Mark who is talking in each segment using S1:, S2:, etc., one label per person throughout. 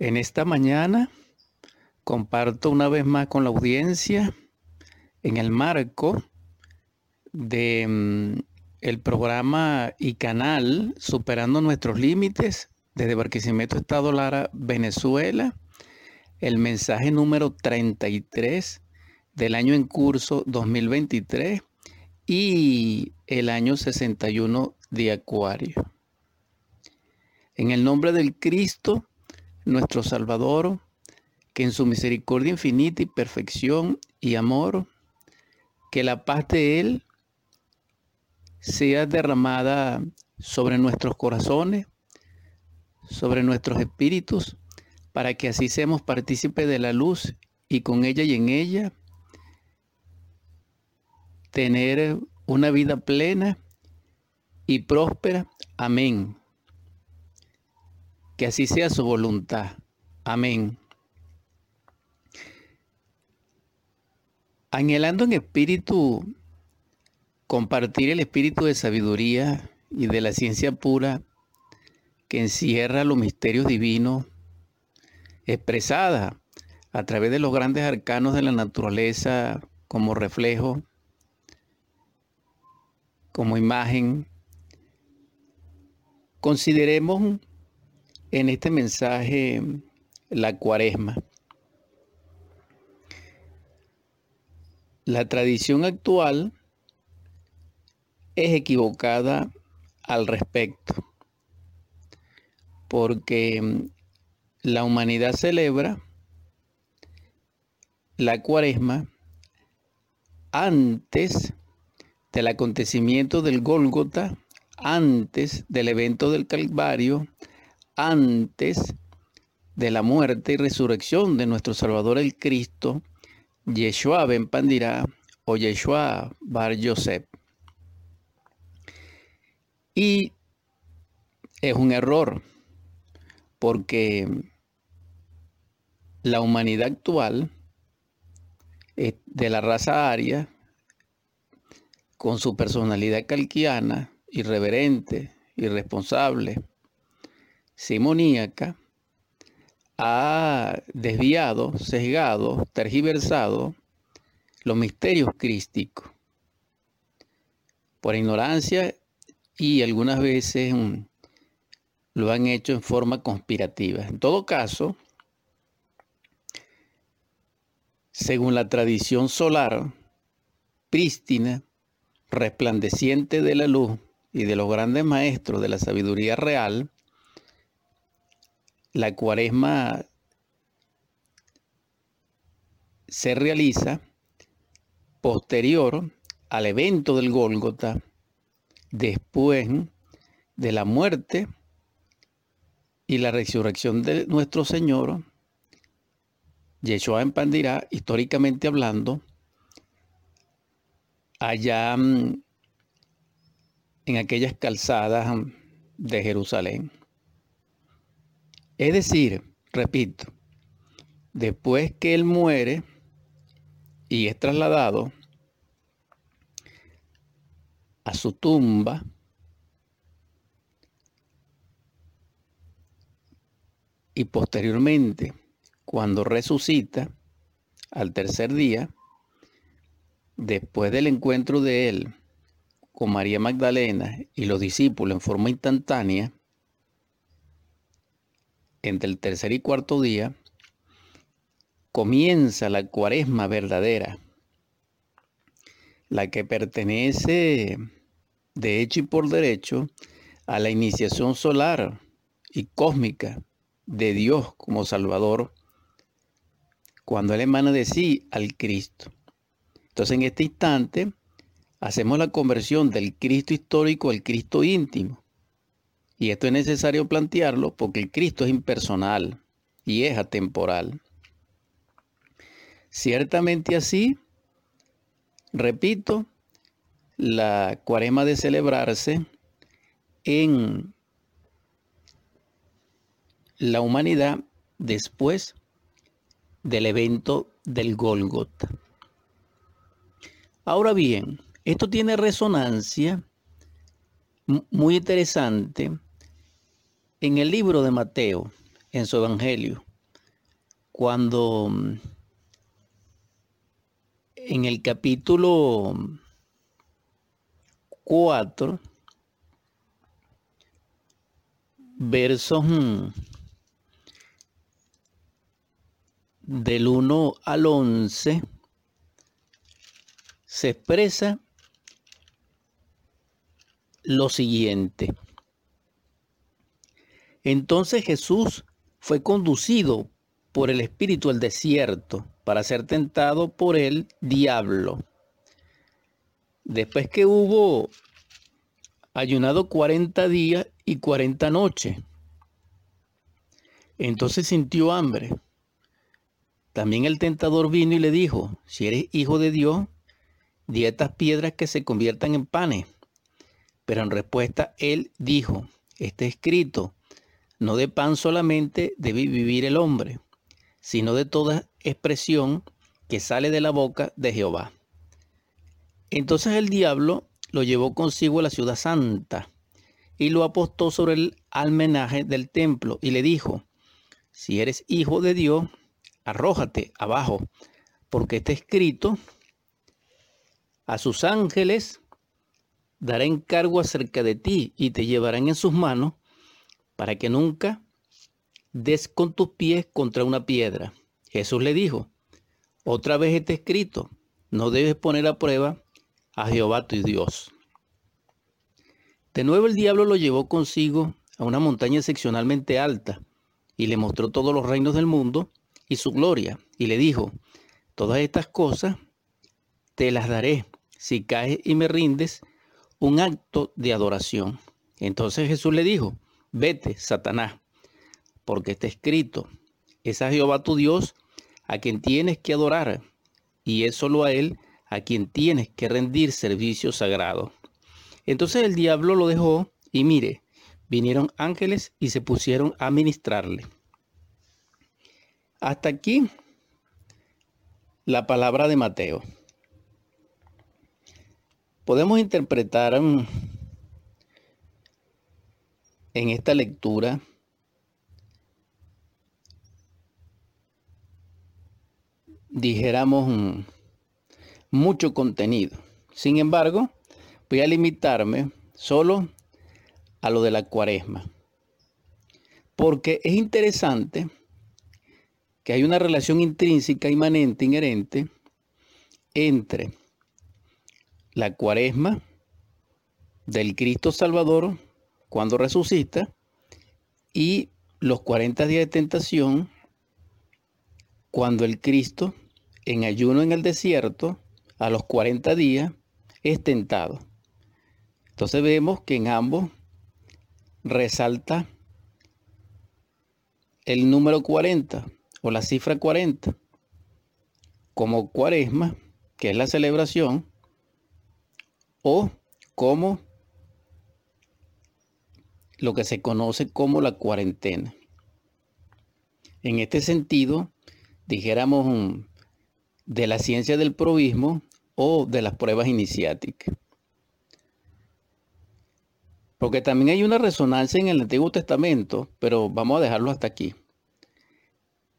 S1: En esta mañana comparto una vez más con la audiencia en el marco de mm, el programa y canal Superando nuestros límites desde Barquisimeto Estado Lara, Venezuela, el mensaje número 33 del año en curso 2023 y el año 61 de Acuario. En el nombre del Cristo, nuestro Salvador, que en su misericordia infinita y perfección y amor, que la paz de Él sea derramada sobre nuestros corazones, sobre nuestros espíritus, para que así seamos partícipes de la luz y con ella y en ella tener una vida plena y próspera. Amén. Que así sea su voluntad. Amén. Anhelando en espíritu compartir el espíritu de sabiduría y de la ciencia pura que encierra los misterios divinos expresada a través de los grandes arcanos de la naturaleza como reflejo, como imagen. Consideremos en este mensaje la cuaresma. La tradición actual es equivocada al respecto, porque la humanidad celebra la cuaresma antes del acontecimiento del Gólgota, antes del evento del Calvario, antes de la muerte y resurrección de nuestro Salvador el Cristo, Yeshua ben Pandirá o Yeshua bar Yosef. Y es un error, porque la humanidad actual de la raza aria, con su personalidad calquiana, irreverente, irresponsable, simoníaca, ha desviado, sesgado, tergiversado los misterios crísticos por ignorancia y algunas veces lo han hecho en forma conspirativa. En todo caso, según la tradición solar, prístina, resplandeciente de la luz y de los grandes maestros de la sabiduría real, la cuaresma se realiza posterior al evento del Gólgota, después de la muerte y la resurrección de nuestro Señor, Yeshua en Pandirá, históricamente hablando, allá mm, en aquellas calzadas de Jerusalén. Es decir, repito, después que él muere y es trasladado a su tumba, y posteriormente, cuando resucita al tercer día, después del encuentro de él con María Magdalena y los discípulos en forma instantánea, entre el tercer y cuarto día, comienza la cuaresma verdadera, la que pertenece de hecho y por derecho a la iniciación solar y cósmica de Dios como Salvador, cuando Él emana de sí al Cristo. Entonces en este instante hacemos la conversión del Cristo histórico al Cristo íntimo. Y esto es necesario plantearlo porque el Cristo es impersonal y es atemporal. Ciertamente así, repito, la cuarema de celebrarse en la humanidad después del evento del Golgotha. Ahora bien, esto tiene resonancia muy interesante en el libro de Mateo, en su Evangelio, cuando en el capítulo 4, versos mm, del 1 al 11, se expresa lo siguiente. Entonces Jesús fue conducido por el Espíritu al desierto para ser tentado por el diablo. Después que hubo ayunado 40 días y 40 noches, entonces sintió hambre. También el tentador vino y le dijo, si eres hijo de Dios, di estas piedras que se conviertan en panes. Pero en respuesta él dijo, está escrito, no de pan solamente debe vivir el hombre, sino de toda expresión que sale de la boca de Jehová. Entonces el diablo lo llevó consigo a la ciudad santa y lo apostó sobre el almenaje del templo y le dijo, si eres hijo de Dios, arrójate abajo, porque está escrito, a sus ángeles dará encargo acerca de ti y te llevarán en sus manos para que nunca des con tus pies contra una piedra. Jesús le dijo, otra vez está escrito, no debes poner a prueba a Jehová tu Dios. De nuevo el diablo lo llevó consigo a una montaña excepcionalmente alta y le mostró todos los reinos del mundo y su gloria y le dijo, todas estas cosas te las daré si caes y me rindes un acto de adoración. Entonces Jesús le dijo, vete, Satanás, porque está escrito, es a Jehová tu Dios a quien tienes que adorar, y es solo a Él a quien tienes que rendir servicio sagrado. Entonces el diablo lo dejó, y mire, vinieron ángeles y se pusieron a ministrarle. Hasta aquí la palabra de Mateo. Podemos interpretar mm, en esta lectura dijéramos mm, mucho contenido. Sin embargo, voy a limitarme solo a lo de la cuaresma. Porque es interesante que hay una relación intrínseca, inmanente, inherente entre la cuaresma del Cristo Salvador cuando resucita y los 40 días de tentación cuando el Cristo en ayuno en el desierto a los 40 días es tentado. Entonces vemos que en ambos resalta el número 40 o la cifra 40 como cuaresma, que es la celebración, o como lo que se conoce como la cuarentena. En este sentido, dijéramos mm, de la ciencia del probismo o de las pruebas iniciáticas. Porque también hay una resonancia en el Antiguo Testamento, pero vamos a dejarlo hasta aquí.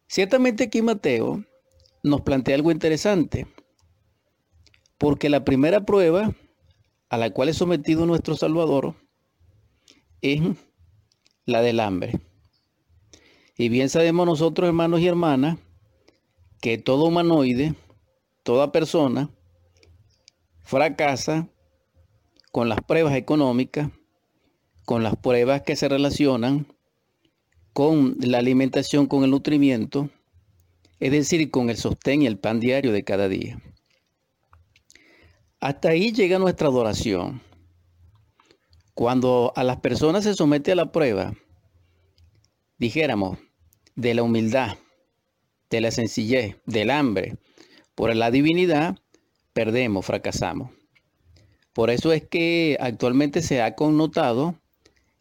S1: Ciertamente aquí Mateo nos plantea algo interesante, porque la primera prueba a la cual es sometido nuestro Salvador es la del hambre. Y bien sabemos nosotros, hermanos y hermanas, que todo humanoide, toda persona, fracasa con las pruebas económicas, con las pruebas que se relacionan con la alimentación, con el nutrimiento, es decir, con el sostén y el pan diario de cada día. Hasta ahí llega nuestra adoración. Cuando a las personas se somete a la prueba, dijéramos, de la humildad, de la sencillez, del hambre, por la divinidad, perdemos, fracasamos. Por eso es que actualmente se ha connotado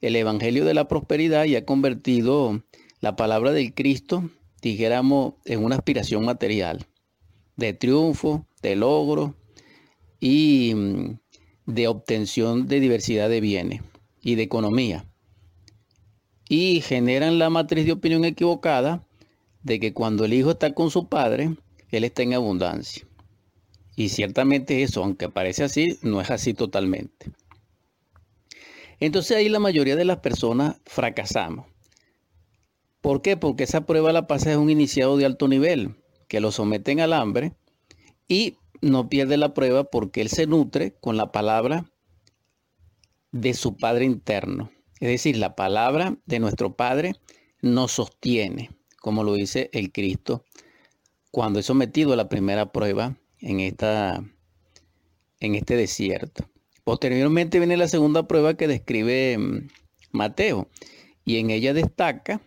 S1: el Evangelio de la Prosperidad y ha convertido la palabra del Cristo, dijéramos, en una aspiración material, de triunfo, de logro, y mm, de obtención de diversidad de bienes y de economía. Y generan la matriz de opinión equivocada de que cuando el hijo está con su padre, él está en abundancia. Y ciertamente eso, aunque parece así, no es así totalmente. Entonces ahí la mayoría de las personas fracasamos. ¿Por qué? Porque esa prueba la pasa es un iniciado de alto nivel, que lo someten al hambre y no pierde la prueba porque él se nutre con la palabra de su Padre interno. Es decir, la palabra de nuestro Padre nos sostiene, como lo dice el Cristo cuando es sometido a la primera prueba en, esta, en este desierto. Posteriormente viene la segunda prueba que describe mm, Mateo y en ella destaca,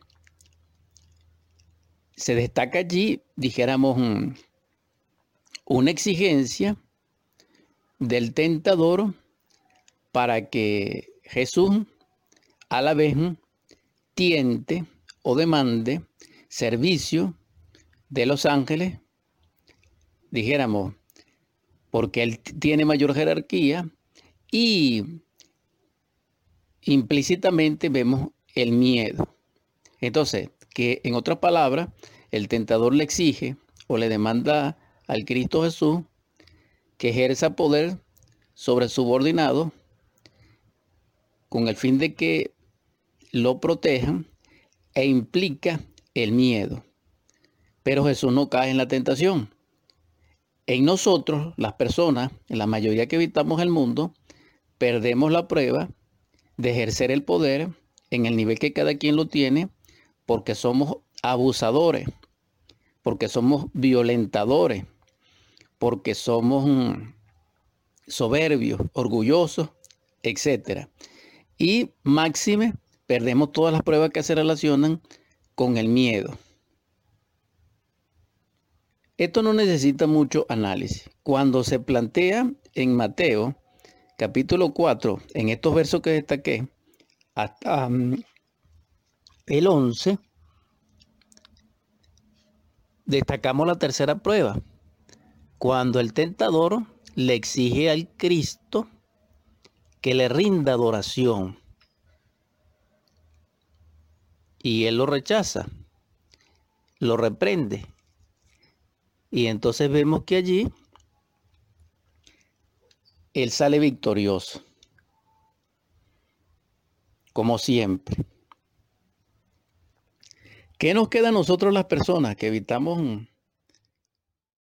S1: se destaca allí, dijéramos, mm, una exigencia del tentador para que Jesús a la vez tiente o demande servicio de los ángeles, dijéramos, porque él tiene mayor jerarquía y implícitamente vemos el miedo. Entonces, que en otras palabras, el tentador le exige o le demanda al Cristo Jesús que ejerza poder sobre subordinado con el fin de que lo protejan e implica el miedo. Pero Jesús no cae en la tentación. En nosotros, las personas, en la mayoría que habitamos el mundo, perdemos la prueba de ejercer el poder en el nivel que cada quien lo tiene porque somos abusadores, porque somos violentadores, porque somos mm, soberbios, orgullosos, etc. Y máxime, perdemos todas las pruebas que se relacionan con el miedo. Esto no necesita mucho análisis. Cuando se plantea en Mateo, capítulo 4, en estos versos que destaqué, hasta mm, el 11, destacamos la tercera prueba, cuando el tentador le exige al Cristo que le rinda adoración y él lo rechaza, lo reprende. Y entonces vemos que allí él sale victorioso, como siempre. ¿Qué nos queda a nosotros las personas que evitamos